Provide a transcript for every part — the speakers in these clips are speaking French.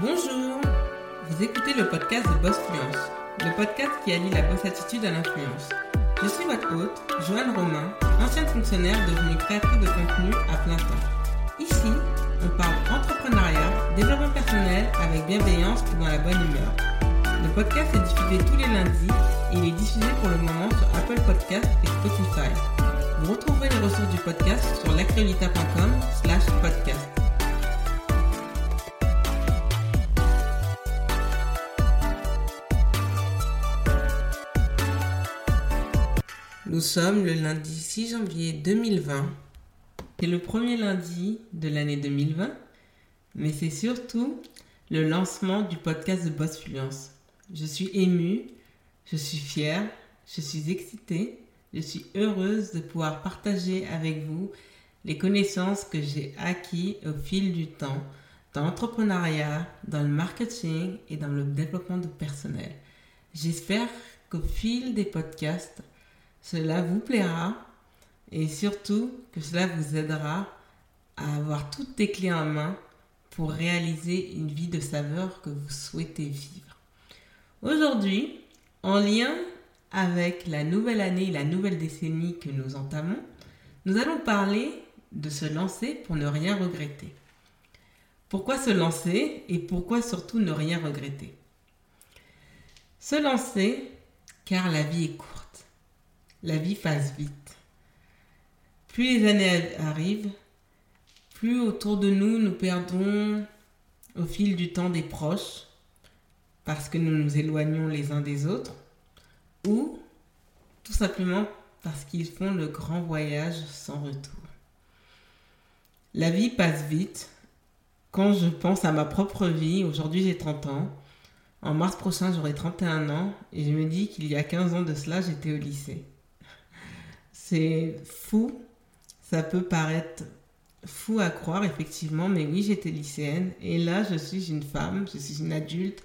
Bonjour, vous écoutez le podcast de Boss Fluence, le podcast qui allie la boss attitude à l'influence. Je suis votre hôte, Joanne Romain, ancienne fonctionnaire devenue créatrice de contenu à plein temps. Ici, on parle entrepreneuriat, développement personnel avec bienveillance et dans la bonne humeur. Le podcast est diffusé tous les lundis et il est diffusé pour le moment sur Apple Podcast et Spotify. Vous retrouverez les ressources du podcast sur l'actualita.com slash podcast. Nous sommes le lundi 6 janvier 2020. C'est le premier lundi de l'année 2020, mais c'est surtout le lancement du podcast de Boss Fluence. Je suis émue, je suis fière, je suis excitée, je suis heureuse de pouvoir partager avec vous les connaissances que j'ai acquises au fil du temps dans l'entrepreneuriat, dans le marketing et dans le développement de personnel. J'espère qu'au fil des podcasts, cela vous plaira et surtout que cela vous aidera à avoir toutes les clés en main pour réaliser une vie de saveur que vous souhaitez vivre. Aujourd'hui, en lien avec la nouvelle année, la nouvelle décennie que nous entamons, nous allons parler de se lancer pour ne rien regretter. Pourquoi se lancer et pourquoi surtout ne rien regretter? Se lancer car la vie est courte. La vie passe vite. Plus les années arrivent, plus autour de nous nous perdons au fil du temps des proches parce que nous nous éloignons les uns des autres ou tout simplement parce qu'ils font le grand voyage sans retour. La vie passe vite. Quand je pense à ma propre vie, aujourd'hui j'ai 30 ans, en mars prochain j'aurai 31 ans et je me dis qu'il y a 15 ans de cela j'étais au lycée. C'est fou, ça peut paraître fou à croire effectivement, mais oui j'étais lycéenne. Et là je suis une femme, je suis une adulte,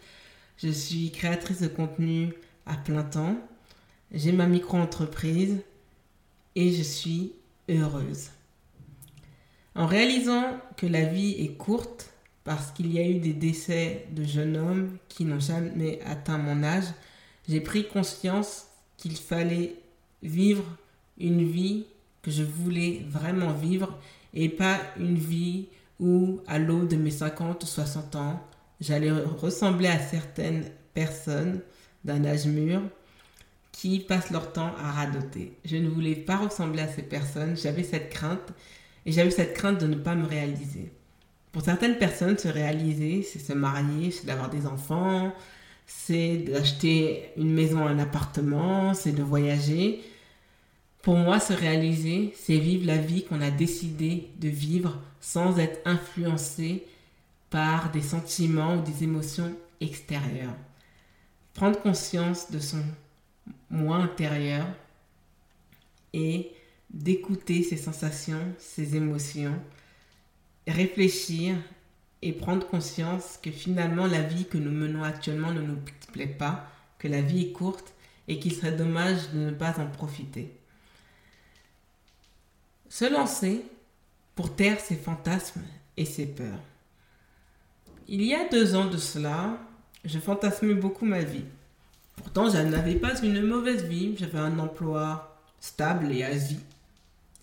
je suis créatrice de contenu à plein temps, j'ai ma micro-entreprise et je suis heureuse. En réalisant que la vie est courte, parce qu'il y a eu des décès de jeunes hommes qui n'ont jamais atteint mon âge, j'ai pris conscience qu'il fallait vivre une vie que je voulais vraiment vivre et pas une vie où à l'aube de mes 50 ou 60 ans, j'allais ressembler à certaines personnes d'un âge mûr qui passent leur temps à radoter. Je ne voulais pas ressembler à ces personnes, j'avais cette crainte et j'avais cette crainte de ne pas me réaliser. Pour certaines personnes, se réaliser, c'est se marier, c'est d'avoir des enfants, c'est d'acheter une maison, un appartement, c'est de voyager. Pour moi, se réaliser, c'est vivre la vie qu'on a décidé de vivre sans être influencé par des sentiments ou des émotions extérieures. Prendre conscience de son moi intérieur et d'écouter ses sensations, ses émotions, réfléchir et prendre conscience que finalement la vie que nous menons actuellement ne nous plaît pas, que la vie est courte et qu'il serait dommage de ne pas en profiter. Se lancer pour taire ses fantasmes et ses peurs. Il y a deux ans de cela, je fantasmais beaucoup ma vie. Pourtant, je n'avais pas une mauvaise vie. J'avais un emploi stable et à.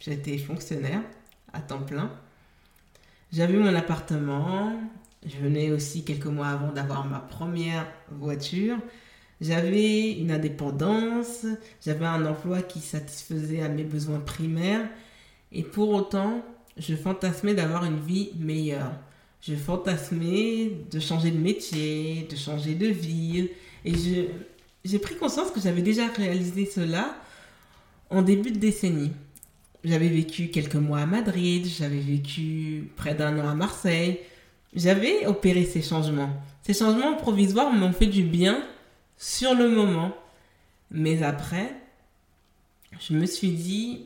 J'étais fonctionnaire à temps plein. J'avais mon appartement. Je venais aussi quelques mois avant d'avoir ma première voiture. J'avais une indépendance. J'avais un emploi qui satisfaisait à mes besoins primaires. Et pour autant, je fantasmais d'avoir une vie meilleure. Je fantasmais de changer de métier, de changer de ville. Et j'ai pris conscience que j'avais déjà réalisé cela en début de décennie. J'avais vécu quelques mois à Madrid, j'avais vécu près d'un an à Marseille. J'avais opéré ces changements. Ces changements provisoires m'ont fait du bien sur le moment. Mais après, je me suis dit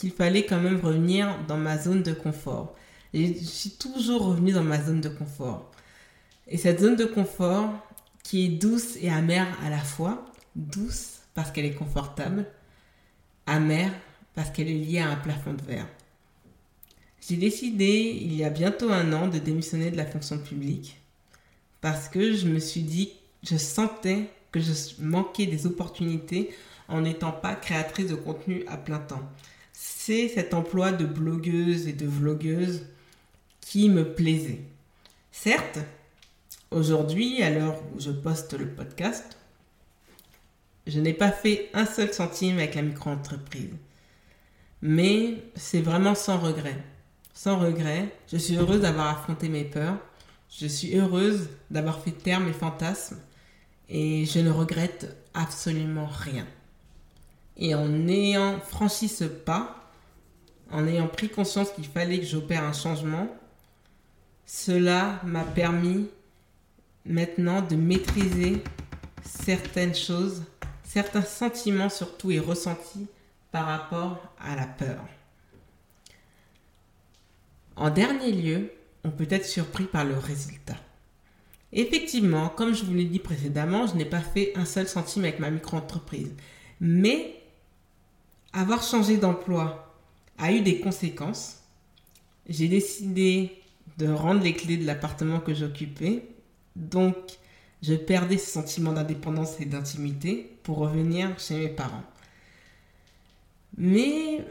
qu'il fallait quand même revenir dans ma zone de confort. Et je suis toujours revenue dans ma zone de confort. Et cette zone de confort, qui est douce et amère à la fois. Douce parce qu'elle est confortable, amère parce qu'elle est liée à un plafond de verre. J'ai décidé, il y a bientôt un an, de démissionner de la fonction publique. parce que je me suis dit, je sentais que je manquais des opportunités en n'étant pas créatrice de contenu à plein temps. Cet emploi de blogueuse et de vlogueuse qui me plaisait. Certes, aujourd'hui, à l'heure où je poste le podcast, je n'ai pas fait un seul centime avec la micro-entreprise. Mais c'est vraiment sans regret. Sans regret, je suis heureuse d'avoir affronté mes peurs. Je suis heureuse d'avoir fait taire mes fantasmes. Et je ne regrette absolument rien. Et en ayant franchi ce pas, en ayant pris conscience qu'il fallait que j'opère un changement, cela m'a permis maintenant de maîtriser certaines choses, certains sentiments surtout et ressentis par rapport à la peur. En dernier lieu, on peut être surpris par le résultat. Effectivement, comme je vous l'ai dit précédemment, je n'ai pas fait un seul centime avec ma micro-entreprise. Mais avoir changé d'emploi a eu des conséquences. J'ai décidé de rendre les clés de l'appartement que j'occupais. Donc, je perdais ce sentiment d'indépendance et d'intimité pour revenir chez mes parents. Mais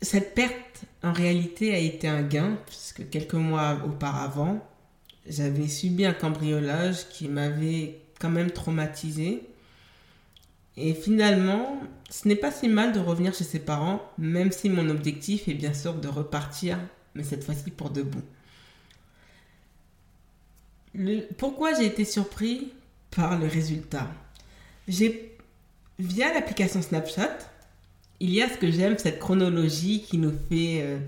cette perte, en réalité, a été un gain, puisque quelques mois auparavant, j'avais subi un cambriolage qui m'avait quand même traumatisé. Et finalement, ce n'est pas si mal de revenir chez ses parents, même si mon objectif est bien sûr de repartir, mais cette fois-ci pour de bon. pourquoi j'ai été surpris par le résultat? Via l'application Snapchat, il y a ce que j'aime, cette chronologie qui nous fait euh,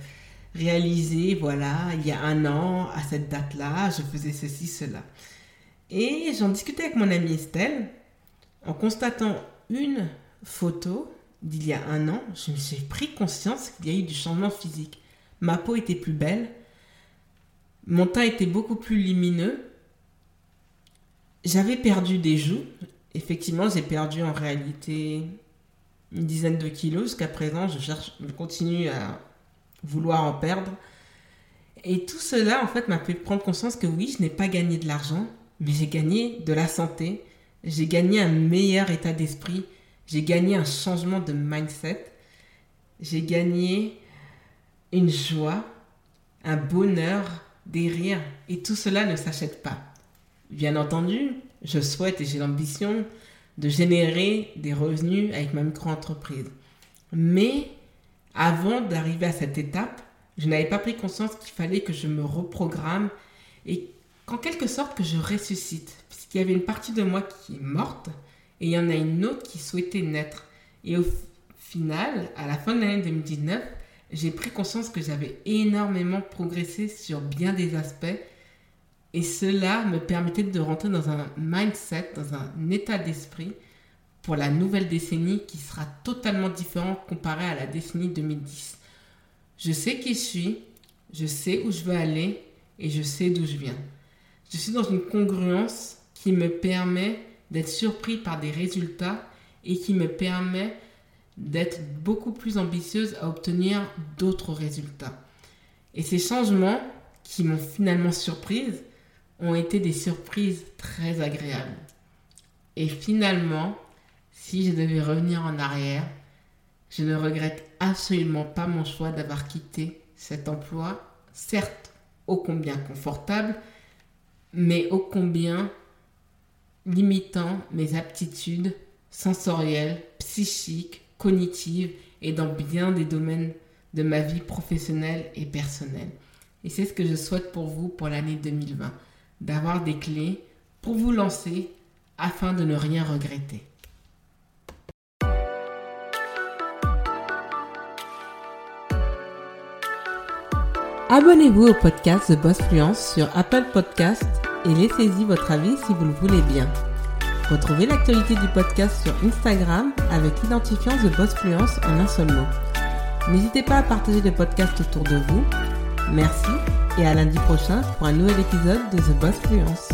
réaliser, voilà, il y a un an, à cette date-là, je faisais ceci, cela. Et j'en discutais avec mon amie Estelle, en constatant une photo d'il y a un an, je me suis pris conscience qu'il y a eu du changement physique. Ma peau était plus belle, mon teint était beaucoup plus lumineux, j'avais perdu des joues. Effectivement, j'ai perdu en réalité une dizaine de kilos. Jusqu'à présent, je cherche, je continue à vouloir en perdre. Et tout cela, en fait, m'a fait prendre conscience que oui, je n'ai pas gagné de l'argent, mais j'ai gagné de la santé, j'ai gagné un meilleur état d'esprit, j'ai gagné un changement de mindset, j'ai gagné une joie, un bonheur, des rires, et tout cela ne s'achète pas. Bien entendu, je souhaite et j'ai l'ambition de générer des revenus avec ma micro-entreprise. Mais avant d'arriver à cette étape, je n'avais pas pris conscience qu'il fallait que je me reprogramme et qu'en quelque sorte que je ressuscite. Puisqu'il y avait une partie de moi qui est morte et il y en a une autre qui souhaitait naître. Et au final, à la fin de l'année 2019, j'ai pris conscience que j'avais énormément progressé sur bien des aspects et cela me permettait de rentrer dans un mindset, dans un état d'esprit pour la nouvelle décennie qui sera totalement différent comparé à la décennie 2010. Je sais qui je suis, je sais où je veux aller et je sais d'où je viens. Je suis dans une congruence qui me permet d'être surpris par des résultats et qui me permet d'être beaucoup plus ambitieuse à obtenir d'autres résultats. Et ces changements qui m'ont finalement surprise, ont été des surprises très agréables. Et finalement, si je devais revenir en arrière, je ne regrette absolument pas mon choix d'avoir quitté cet emploi, certes ô combien confortable, mais ô combien limitant mes aptitudes sensorielles, psychiques, cognitives et dans bien des domaines de ma vie professionnelle et personnelle. Et c'est ce que je souhaite pour vous pour l'année 2020 d'avoir des clés pour vous lancer afin de ne rien regretter. Abonnez-vous au podcast The Boss Fluence sur Apple Podcast et laissez-y votre avis si vous le voulez bien. Retrouvez l'actualité du podcast sur Instagram avec l'identifiant The Boss Fluence en un seul mot. N'hésitez pas à partager le podcast autour de vous. Merci et à lundi prochain pour un nouvel épisode de The Boss Fluence.